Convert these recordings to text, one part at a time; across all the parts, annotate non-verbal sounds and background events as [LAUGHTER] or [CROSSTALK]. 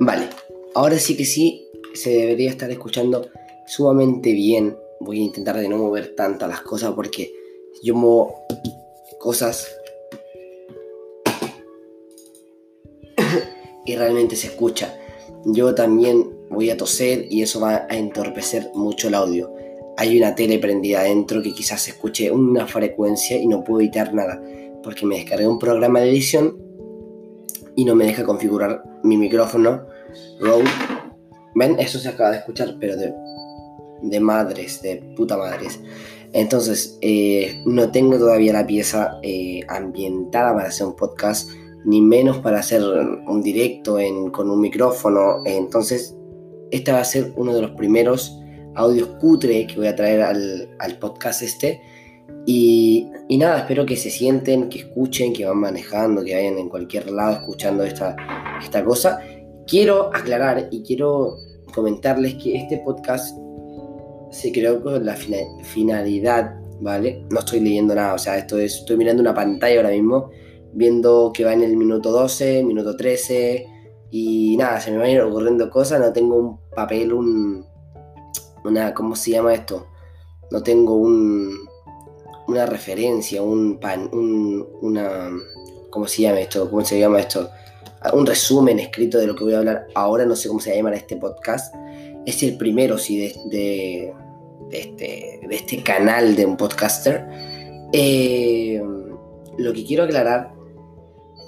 Vale, ahora sí que sí se debería estar escuchando sumamente bien. Voy a intentar de no mover tantas las cosas porque yo muevo cosas [COUGHS] y realmente se escucha. Yo también voy a toser y eso va a entorpecer mucho el audio. Hay una tele prendida adentro que quizás escuche una frecuencia y no puedo editar nada porque me descargué un programa de edición y no me deja configurar mi micrófono Rode. ¿Ven? Eso se acaba de escuchar, pero de, de madres, de puta madres. Entonces, eh, no tengo todavía la pieza eh, ambientada para hacer un podcast, ni menos para hacer un directo con un micrófono. Entonces, este va a ser uno de los primeros audios cutre que voy a traer al, al podcast este. Y, nada, espero que se sienten, que escuchen, que van manejando, que vayan en cualquier lado escuchando esta, esta cosa. Quiero aclarar y quiero comentarles que este podcast se creó con la finalidad, ¿vale? No estoy leyendo nada, o sea, esto es, estoy mirando una pantalla ahora mismo, viendo que va en el minuto 12, minuto 13, y nada, se me van a ir ocurriendo cosas, no tengo un papel, un... una, ¿cómo se llama esto? No tengo un, una referencia, un pan, un, una, ¿cómo se llama esto? ¿Cómo se llama esto? Un resumen escrito de lo que voy a hablar ahora, no sé cómo se llama este podcast, es el primero, sí, de, este, de este, canal de un podcaster. Eh, lo que quiero aclarar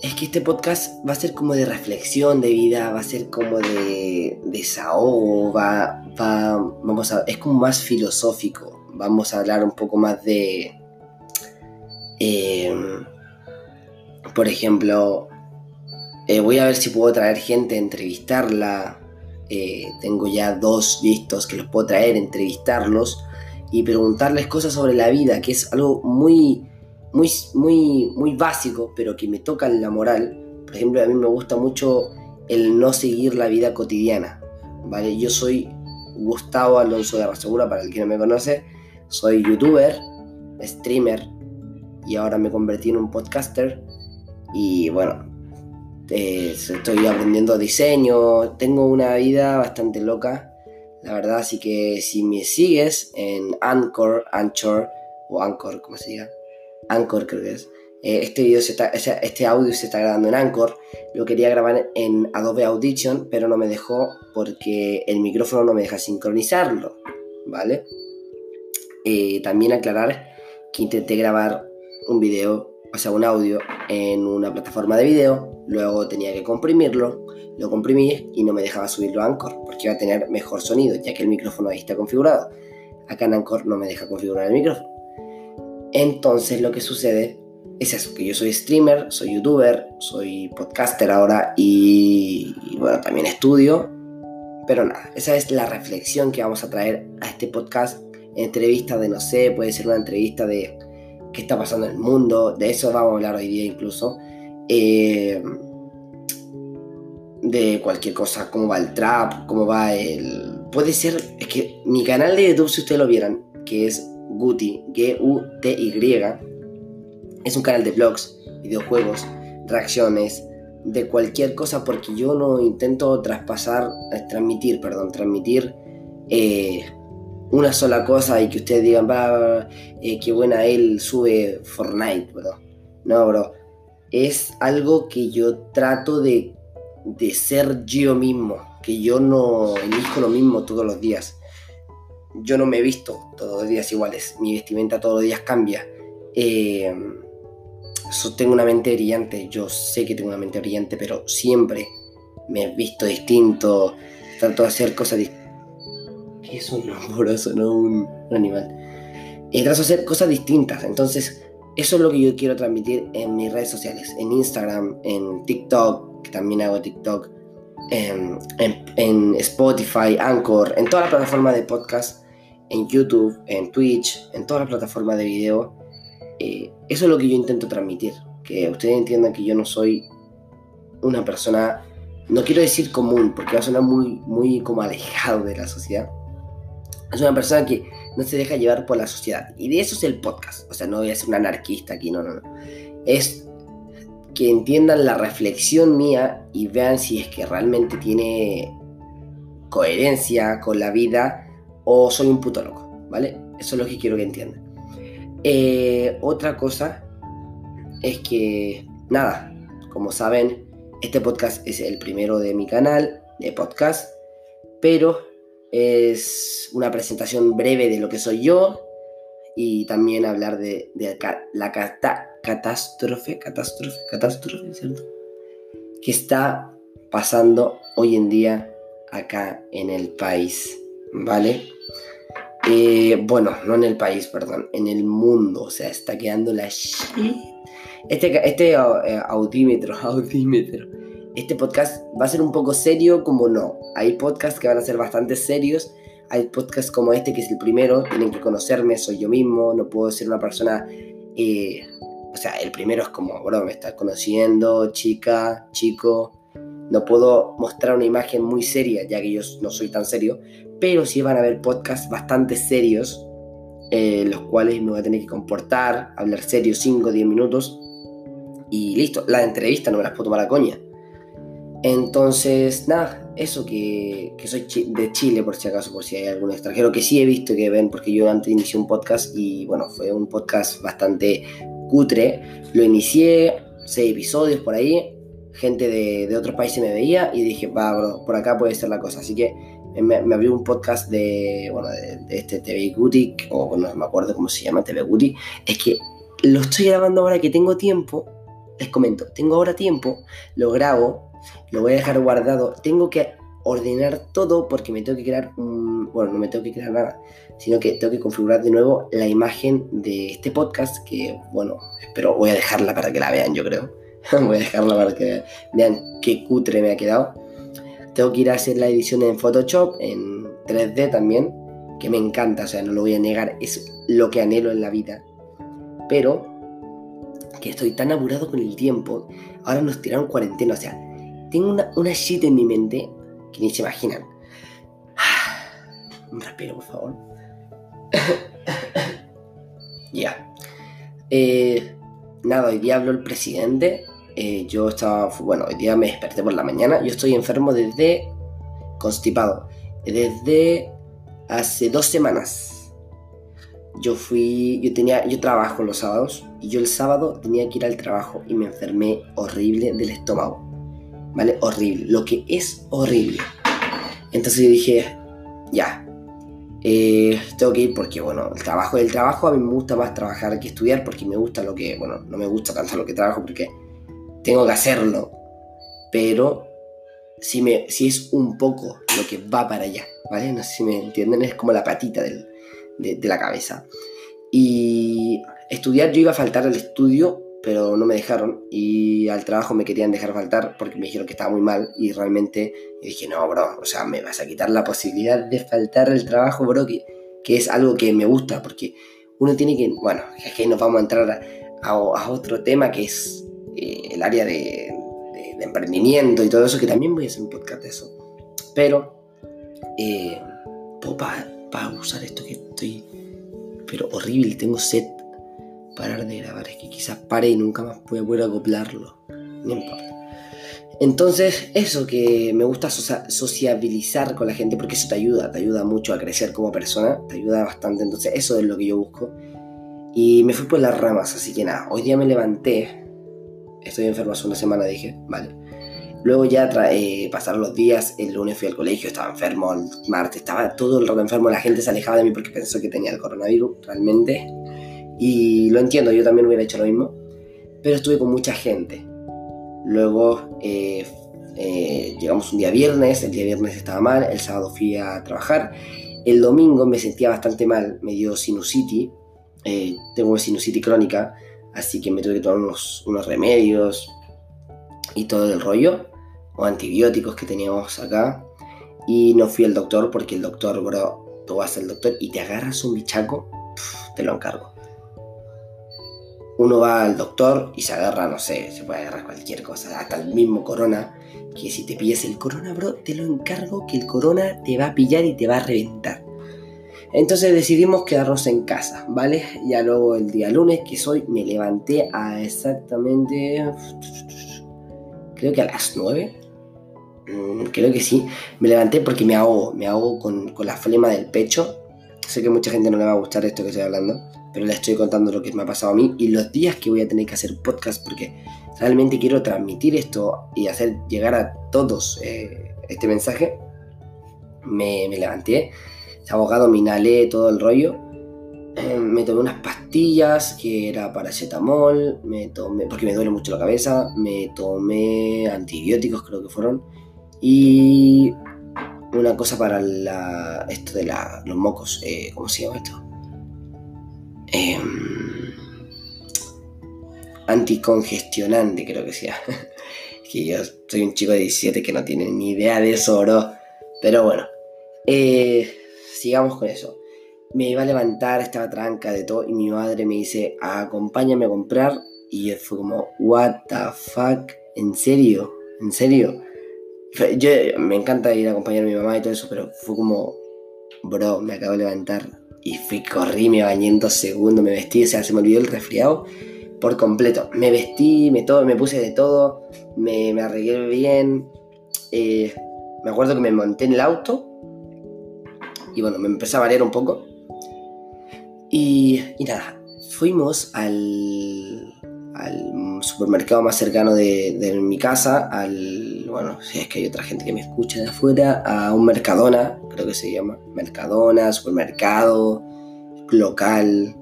es que este podcast va a ser como de reflexión de vida, va a ser como de desahogo, va, va, vamos a, es como más filosófico. Vamos a hablar un poco más de, eh, por ejemplo, eh, voy a ver si puedo traer gente entrevistarla, eh, tengo ya dos listos que los puedo traer, entrevistarlos y preguntarles cosas sobre la vida, que es algo muy, muy, muy, muy básico, pero que me toca en la moral. Por ejemplo, a mí me gusta mucho el no seguir la vida cotidiana. ¿vale? Yo soy Gustavo Alonso de Arrasegura, para el que no me conoce. Soy youtuber, streamer y ahora me convertí en un podcaster. Y bueno, estoy aprendiendo diseño, tengo una vida bastante loca, la verdad, así que si me sigues en Anchor, Anchor o Anchor, como se diga, Anchor creo que es, eh, este, este audio se está grabando en Anchor, lo quería grabar en Adobe Audition, pero no me dejó porque el micrófono no me deja sincronizarlo, ¿vale? Eh, también aclarar que intenté grabar un video o sea, un audio en una plataforma de video, luego tenía que comprimirlo, lo comprimí y no me dejaba subirlo a Anchor, porque iba a tener mejor sonido, ya que el micrófono ahí está configurado. Acá en Anchor no me deja configurar el micrófono. Entonces lo que sucede es eso, que yo soy streamer, soy youtuber, soy podcaster ahora y, y bueno, también estudio. Pero nada, esa es la reflexión que vamos a traer a este podcast. Entrevista de, no sé, puede ser una entrevista de qué está pasando en el mundo, de eso vamos a hablar hoy día incluso, eh, de cualquier cosa, cómo va el trap, cómo va el... Puede ser, es que mi canal de YouTube, si ustedes lo vieran, que es Guti, G-U-T-Y, es un canal de vlogs, videojuegos, reacciones, de cualquier cosa, porque yo no intento traspasar, eh, transmitir, perdón, transmitir eh, una sola cosa y que ustedes digan, va, eh, qué buena él sube Fortnite, bro. No, bro. Es algo que yo trato de, de ser yo mismo, que yo no elijo lo mismo todos los días. Yo no me he visto todos los días iguales, mi vestimenta todos los días cambia. Eh, tengo una mente brillante, yo sé que tengo una mente brillante, pero siempre me he visto distinto, trato de hacer cosas distintas es un amoroso, no un, animal. Y de hacer cosas distintas. Entonces, eso es lo que yo quiero transmitir en mis redes sociales. En Instagram, en TikTok, que también hago TikTok. En, en, Spotify, Anchor, en todas las plataformas de podcast. En YouTube, en Twitch, en todas las plataformas de video. Eh, eso es lo que yo intento transmitir. Que ustedes entiendan que yo no soy una persona no quiero decir común, porque va a sonar muy, muy como alejado de la sociedad, es una persona que no se deja llevar por la sociedad. Y de eso es el podcast. O sea, no voy a ser un anarquista aquí, no, no, no. Es que entiendan la reflexión mía y vean si es que realmente tiene coherencia con la vida o soy un puto loco, ¿vale? Eso es lo que quiero que entiendan. Eh, otra cosa es que, nada, como saben, este podcast es el primero de mi canal de podcast, pero es una presentación breve de lo que soy yo y también hablar de, la catástrofe, catástrofe, catástrofe, ¿cierto? Que está pasando hoy en día acá en el país, ¿vale? Eh, bueno, no en el país, perdón, en el mundo, o sea, está quedando la shit. Este, este eh, audímetro, [LAUGHS] audímetro, este podcast va a ser un poco serio como no. Hay podcasts que van a ser bastante serios, hay podcasts como este que es el primero, tienen que conocerme, soy yo mismo, no puedo ser una persona... Eh, o sea, el primero es como, bro, me estás conociendo, chica, chico, no puedo mostrar una imagen muy seria, ya que yo no soy tan serio, pero sí van a haber podcasts bastante serios, eh, los cuales me voy a tener que comportar, hablar serio 5 o 10 minutos, y listo, la entrevista no me las puedo tomar a coña. Entonces, nada, eso que, que soy de Chile, por si acaso, por si hay algún extranjero que sí he visto que ven, porque yo antes inicié un podcast y bueno, fue un podcast bastante cutre. Lo inicié, seis episodios por ahí, gente de, otros países me veía y dije, va, bro, por acá puede ser la cosa. Así que me, abrió un podcast de, bueno, de, este TV Guti, o no me acuerdo cómo se llama, TV Guti. Es que lo estoy grabando ahora que tengo tiempo. Les comento, tengo ahora tiempo, lo grabo, lo voy a dejar guardado. Tengo que ordenar todo porque me tengo que crear un... Bueno, no me tengo que crear nada, sino que tengo que configurar de nuevo la imagen de este podcast que, bueno, espero voy a dejarla para que la vean, yo creo. [LAUGHS] Voy a dejarla para que vean qué cutre me ha quedado. Tengo que ir a hacer la edición en Photoshop, en 3D también, que me encanta, o sea, no lo voy a negar, es lo que anhelo en la vida. Pero que estoy tan apurado con el tiempo, ahora nos tiraron cuarentena, o sea, tengo una, una shit en mi mente que ni se imaginan. [SIGHS] Un respiro, por favor. [COUGHS] ya. Eh, nada, hoy día habló el presidente eh, yo estaba, bueno, hoy día me desperté por la mañana, yo estoy enfermo desde, constipado, desde hace dos semanas. Yo fui, yo tenía, yo trabajo los sábados y yo el sábado tenía que ir al trabajo y me enfermé horrible del estómago, ¿vale? Horrible, lo que es horrible. Entonces dije, ya, eh, tengo que ir porque, bueno, el trabajo del trabajo, a mí me gusta más trabajar que estudiar porque me gusta lo que, bueno, no me gusta tanto lo que trabajo porque tengo que hacerlo, pero si, me, si es un poco lo que va para allá, ¿vale? No sé si me entienden, es como la patita de, de, la cabeza. Y estudiar, yo iba a faltar al estudio, pero no me dejaron, y al trabajo me querían dejar faltar porque me dijeron que estaba muy mal, y realmente dije, no, bro, o sea, me vas a quitar la posibilidad de faltar al trabajo, bro, que, que es algo que me gusta, porque uno tiene que, bueno, es que nos vamos a entrar a otro tema que es eh, el área de, emprendimiento y todo eso, que también voy a hacer un podcast de eso. Pero, eh, para usar esto que estoy, pero horrible, tengo sed parar de grabar, es que quizás pare y nunca más voy a poder acoplarlo, no importa. Entonces, eso que me gusta sociabilizar con la gente, porque eso te ayuda, te ayuda mucho a crecer como persona, te ayuda bastante, entonces eso es lo que yo busco. Y me fui por las ramas, así que nada, hoy día me levanté estoy enfermo hace una semana, dije, vale. Luego ya eh, pasaron los días, el lunes fui al colegio, estaba enfermo, el martes estaba todo el rato enfermo, la gente se alejaba de mí porque pensó que tenía el coronavirus realmente. Y lo entiendo, yo también hubiera hecho lo mismo, pero estuve con mucha gente. Luego eh, eh, llegamos un día viernes, el día viernes estaba mal, el sábado fui a trabajar, el domingo me sentía bastante mal, me dio sinusitis, tengo sinusitis crónica, Así que me tuve que tomar unos, remedios y todo el rollo, o antibióticos que teníamos acá. Y no fui al doctor porque el doctor, bro, tú vas al doctor y te agarras un bichaco, te lo encargo. Uno va al doctor y se agarra, no sé, se puede agarrar cualquier cosa, hasta el mismo corona. Que si te pillas el corona, bro, te lo encargo que el corona te va a pillar y te va a reventar. Entonces decidimos quedarnos en casa, ¿vale? Ya luego el día lunes, que soy, me levanté a exactamente... Creo que a las 9. Mm, creo que sí. Me levanté porque me ahogo, me ahogo con, con la flema del pecho. Sé que mucha gente no le va a gustar esto que estoy hablando, pero le estoy contando lo que me ha pasado a mí y los días que voy a tener que hacer podcast porque realmente quiero transmitir esto y hacer llegar a todos eh, este mensaje. Me, me levanté, abogado, me inhalé todo el rollo. [CLEARS THROAT] Me tomé unas pastillas que era paracetamol, me tomé, porque me duele mucho la cabeza, me tomé antibióticos creo que fueron, y una cosa para la, esto de los mocos, eh, ¿cómo se llama esto? Em, anticongestionante creo que sea. [LAUGHS] que yo soy un chico de 17 que no tiene ni idea de eso, bro. Pero bueno, eh, sigamos con eso. Me iba a levantar, estaba tranca de todo, y mi madre me dice, acompáñame a comprar. Y fue como, what the fuck, ¿en serio? ¿En serio? Yo me encanta ir a acompañar a mi mamá y todo eso, pero fue como, bro, me acabo de levantar. Y fui, corrí, me bañé en dos segundos, me vestí, o sea, se me olvidó el resfriado por completo. Me vestí, me, todo, me puse de todo, me, arreglé bien. Eh, me acuerdo que me monté en el auto y bueno, me empecé a variar un poco. Y, y nada, fuimos al, supermercado más cercano de, de, mi casa, al, bueno, si es que hay otra gente que me escucha de afuera, a un Mercadona, creo que se llama, Mercadona, supermercado, local,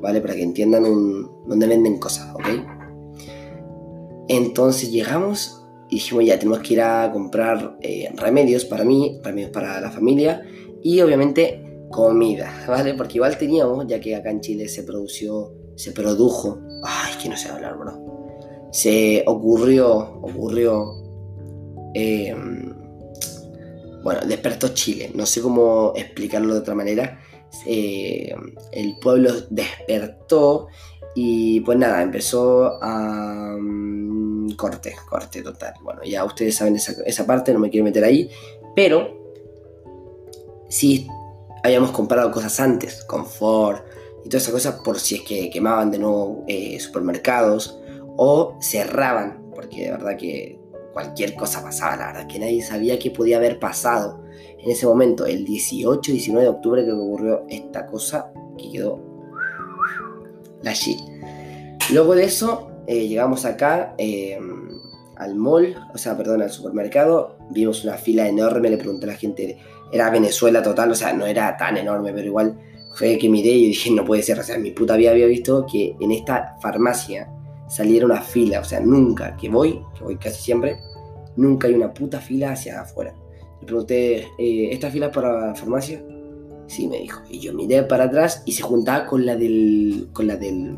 ¿vale? Para que entiendan un, dónde venden cosas, ¿ok? Entonces llegamos y dijimos, ya, tenemos que ir a comprar eh, remedios para mí, remedios para la familia y obviamente comida, [LAUGHS] ¿vale? Porque igual teníamos, ya que acá en Chile se produció, se produjo, ay, que no sé hablar, bro. Se ocurrió, ocurrió, eh, bueno, despertó Chile, no sé cómo explicarlo de otra manera. Eh, el pueblo despertó y pues nada, empezó a... Um, corte, corte total. Bueno, ya ustedes saben esa, esa parte, no me quiero meter ahí, pero si habíamos comprado cosas antes, confort y todas esas cosas, por si es que quemaban de nuevo eh, supermercados o cerraban, porque de verdad que cualquier cosa pasaba, la verdad que nadie sabía qué podía haber pasado. En ese momento, el 18-19 de octubre, que ocurrió esta cosa que quedó la shit. Luego de eso, eh, llegamos acá eh, al mall, o sea, perdón, al supermercado, vimos una fila enorme, le pregunté a la gente era Venezuela total, o sea, no era tan enorme, pero igual fue que miré y dije, no puede ser, o sea, mi puta vida había visto que en esta farmacia saliera una fila, o sea, nunca, que voy, que voy casi siempre, nunca hay una puta fila hacia afuera. Le pregunté, eh, ¿esta fila es para la farmacia? Sí, me dijo. Y yo miré para atrás y se juntaba con la del. con la del.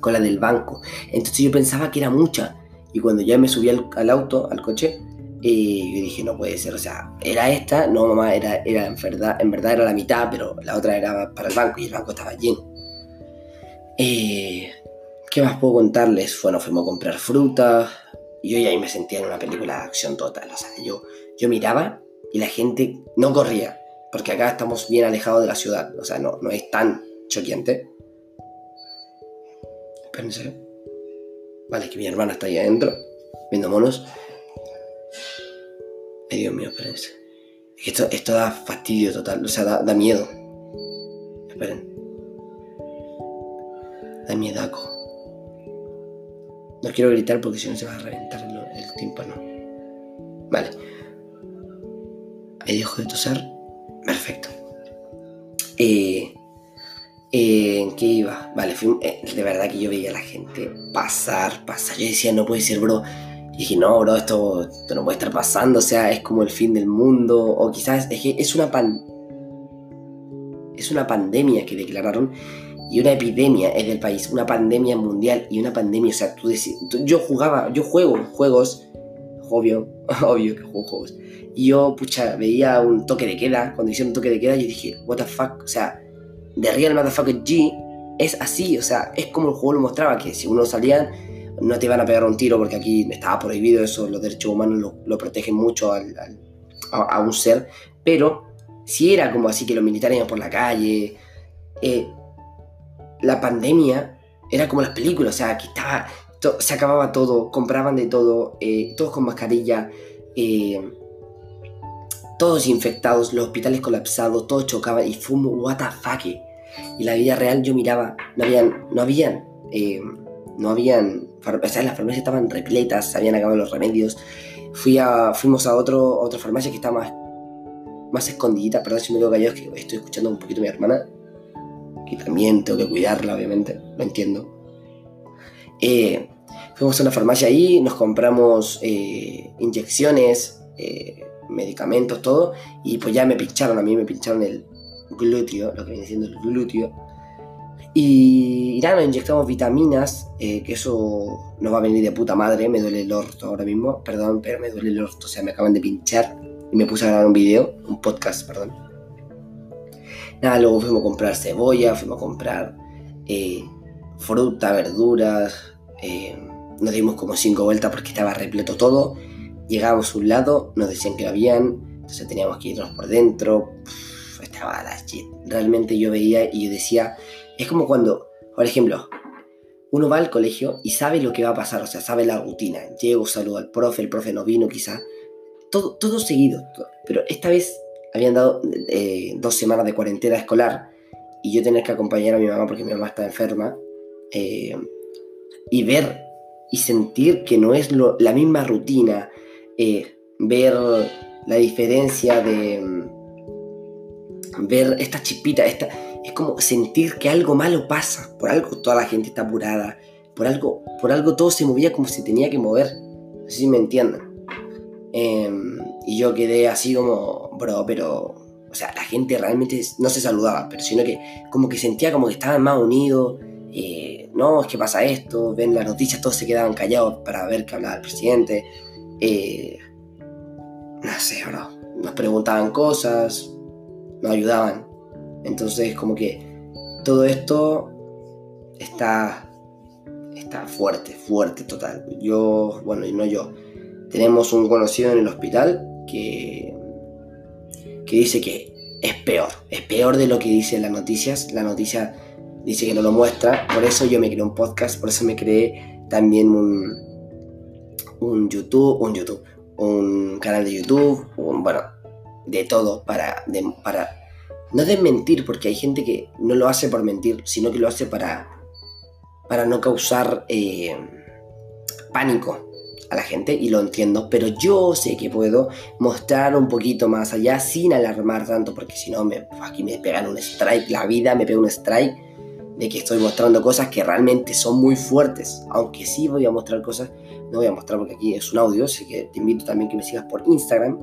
con la del banco. Entonces yo pensaba que era mucha. Y cuando ya me subí al, auto, al coche, y yo dije, no puede ser, o sea, era esta, no mamá, era, era en, verdad, en verdad era la mitad, pero la otra era para el banco y el banco estaba lleno. Eh, ¿Qué más puedo contarles? Bueno, fuimos a comprar fruta. Y yo ya ahí me sentía en una película de acción total. O sea, yo, yo miraba y la gente no corría. Porque acá estamos bien alejados de la ciudad. O sea, no, no es tan choqueante. Espérense. Vale, que mi hermana está ahí adentro, viendo monos. Ay, Dios mío, espérense. Esto, esto da fastidio total, o sea, da, da miedo. Esperen. Da miedaco. No quiero gritar porque si no se va a reventar el, el tímpano. Vale. Ahí dejo de toser. Perfecto. Eh, eh, ¿En qué iba? Vale, fui, eh, de verdad que yo veía a la gente pasar, pasar. Yo decía, no puede ser, bro y dije, no, bro, esto, no puede estar pasando, o sea, es como el fin del mundo, o quizás es que es una pan... Es una pandemia que declararon y una epidemia es del país, una pandemia mundial y una pandemia, o sea, tú, decís, yo jugaba, yo juego juegos, obvio, [LAUGHS] obvio que juego juegos, y yo, pucha, veía un toque de queda, cuando hicieron un toque de queda, yo dije, what the fuck, o sea, The Real Motherfucker G es así, o sea, es como el juego lo mostraba, que si uno salía no te iban a pegar un tiro porque aquí estaba prohibido eso, los derechos humanos lo, protegen mucho a, un ser, pero si era como así que los militares iban por la calle. Eh, la pandemia era como las películas, o sea, que estaba, se acababa todo, compraban de todo, eh, todos con mascarilla, eh, todos infectados, los hospitales colapsados, todos chocaban y fue un what the fuck. Y la vida real yo miraba, no habían, no habían, no habían, o sea, las farmacias estaban repletas, se habían acabado los remedios. Fui a, fuimos a, otro, otra farmacia que estaba más más escondidita, perdón si me quedo callado, es que estoy escuchando un poquito a mi hermana, que también tengo que cuidarla, obviamente, lo entiendo. Eh, fuimos a una farmacia ahí, nos compramos eh, inyecciones, eh, medicamentos, todo, y pues ya me pincharon, a mí me pincharon el glúteo, lo que viene siendo el glúteo. Y, y nada, nos inyectamos vitaminas, que eso nos va a venir de puta madre, me duele el orto ahora mismo, perdón, pero me duele el orto, o sea, me acaban de pinchar y me puse a grabar un video, un podcast, perdón. Nada, luego fuimos a comprar cebolla, fuimos a comprar eh, fruta, verduras. Eh, nos dimos como cinco vueltas porque estaba repleto todo. Llegamos a un lado, nos decían que lo habían, entonces teníamos que irnos por dentro. estaba la shit. Realmente yo veía y yo decía, es como cuando, por ejemplo, uno va al colegio y sabe lo que va a pasar, o sea, sabe la rutina. Llego, saludo al profe, el profe no vino quizá, todo, todo seguido. Pero esta vez habían dado eh, dos semanas de cuarentena escolar y yo tenía que acompañar a mi mamá porque mi mamá está enferma eh, y ver y sentir que no es la misma rutina, eh, ver la diferencia de mm, ver esta chispita, esta, es como sentir que algo malo pasa, por algo toda la gente está apurada, por algo, por algo todo se movía como se tenía que mover, no sé si me entienden. Em, y yo quedé así como, bro, pero, o sea, la gente realmente no se saludaba, pero sino que como que sentía como que estaban más unidos. Eh, no, es que pasa esto, ven las noticias, todos se quedaban callados para ver qué hablaba el presidente. Eh, no sé, bro. Nos preguntaban cosas, nos ayudaban. Entonces, como que todo esto está, está fuerte, fuerte total. Yo, bueno, y no yo tenemos un conocido en el hospital que, que dice que es peor, es peor de lo que dicen las noticias. La noticia dice que no lo muestra, por eso yo me creé un podcast, por eso me creé también un, un YouTube, un YouTube, un canal de YouTube, un, bueno, de todo para, para no desmentir, porque hay gente que no lo hace por mentir, sino que lo hace para, para no causar eh, pánico a la gente y lo entiendo, pero yo sé que puedo mostrar un poquito más allá sin alarmar tanto, porque si no, me, aquí me pegan un strike, la vida me pega un strike de que estoy mostrando cosas que realmente son muy fuertes, aunque sí voy a mostrar cosas, no voy a mostrar porque aquí es un audio, así que te invito también que me sigas por Instagram,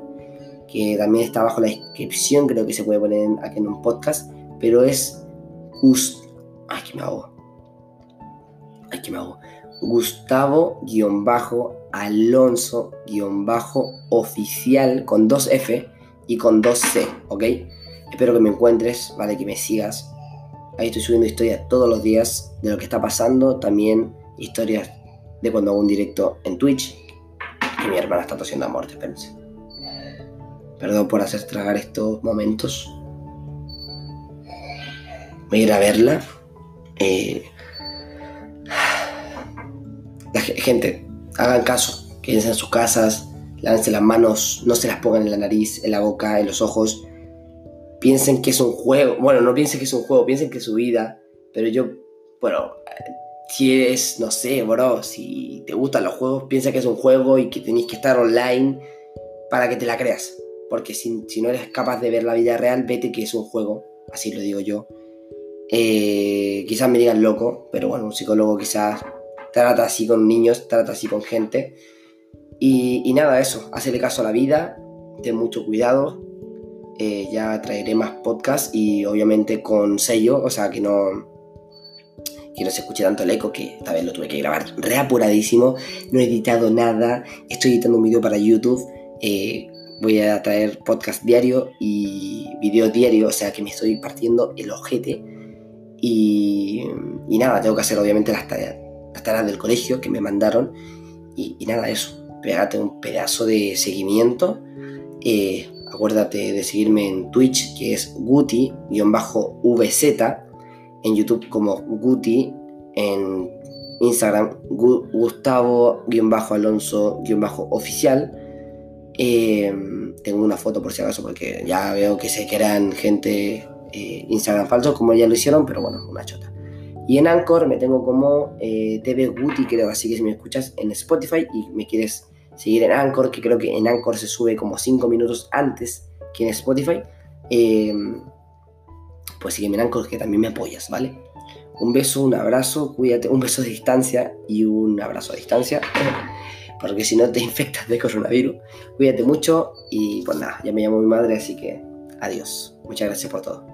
que también está abajo la descripción, creo que se puede poner aquí en un podcast, pero es just... Ay, que me hago. Ay, que me hago. Gustavo-Alonso-oficial con dos F y con dos C, ¿ok? Espero que me encuentres, ¿vale? Que me sigas. Ahí estoy subiendo historias todos los días de lo que está pasando. También historias de cuando hago un directo en Twitch. Que mi hermana está tosiendo a muerte, espérense. Perdón por hacer tragar estos momentos. Voy a ir a verla. Eh, [SIGHS] gente, hagan caso, quédense en sus casas, lávense las manos, no se las pongan en la nariz, en la boca, en los ojos. Piensen que es un juego, bueno, no piensen que es un juego, piensen que es su vida, pero yo, bueno, si es, no sé, bro, si te gustan los juegos, piensa que es un juego y que tenéis que estar online para que te la creas. Porque si, no eres capaz de ver la vida real, vete que es un juego, así lo digo yo. Eh, quizás me digan loco, pero bueno, un psicólogo quizás trata así con niños, trata así con gente. Y, nada, eso, hacerle caso a la vida, ten mucho cuidado. Eh, ya traeré más podcasts y obviamente con sello, o sea que no, que no se escuche tanto el eco, que esta vez lo tuve que grabar reapuradísimo, no he editado nada, estoy editando un video para YouTube, eh, voy a traer podcast diario y video diario, o sea que me estoy partiendo el ojete y, y nada, tengo que hacer obviamente las tareas, las del colegio que me mandaron y, nada, eso, pegate un pedazo de seguimiento, eh, Acuérdate de seguirme en Twitch, que es Guti-VZ, en YouTube como Guti, en Instagram Gustavo-Alonso-oficial. Eh, tengo una foto por si acaso, porque ya veo que se crean gente eh, Instagram falsos, como ya lo hicieron, pero bueno, una chota. Y en Anchor me tengo como eh, TV Guti, creo, así que si me escuchas en Spotify y me quieres seguir en Anchor, que creo que en Anchor se sube como 5 minutos antes que en Spotify, eh, pues sígueme en Anchor, que también me apoyas, ¿vale? Un beso, un abrazo, cuídate, un beso de distancia y un abrazo a distancia, [LAUGHS] porque si no te infectas de coronavirus, cuídate mucho y pues nada, ya me llamo mi madre, así que adiós. Muchas gracias por todo.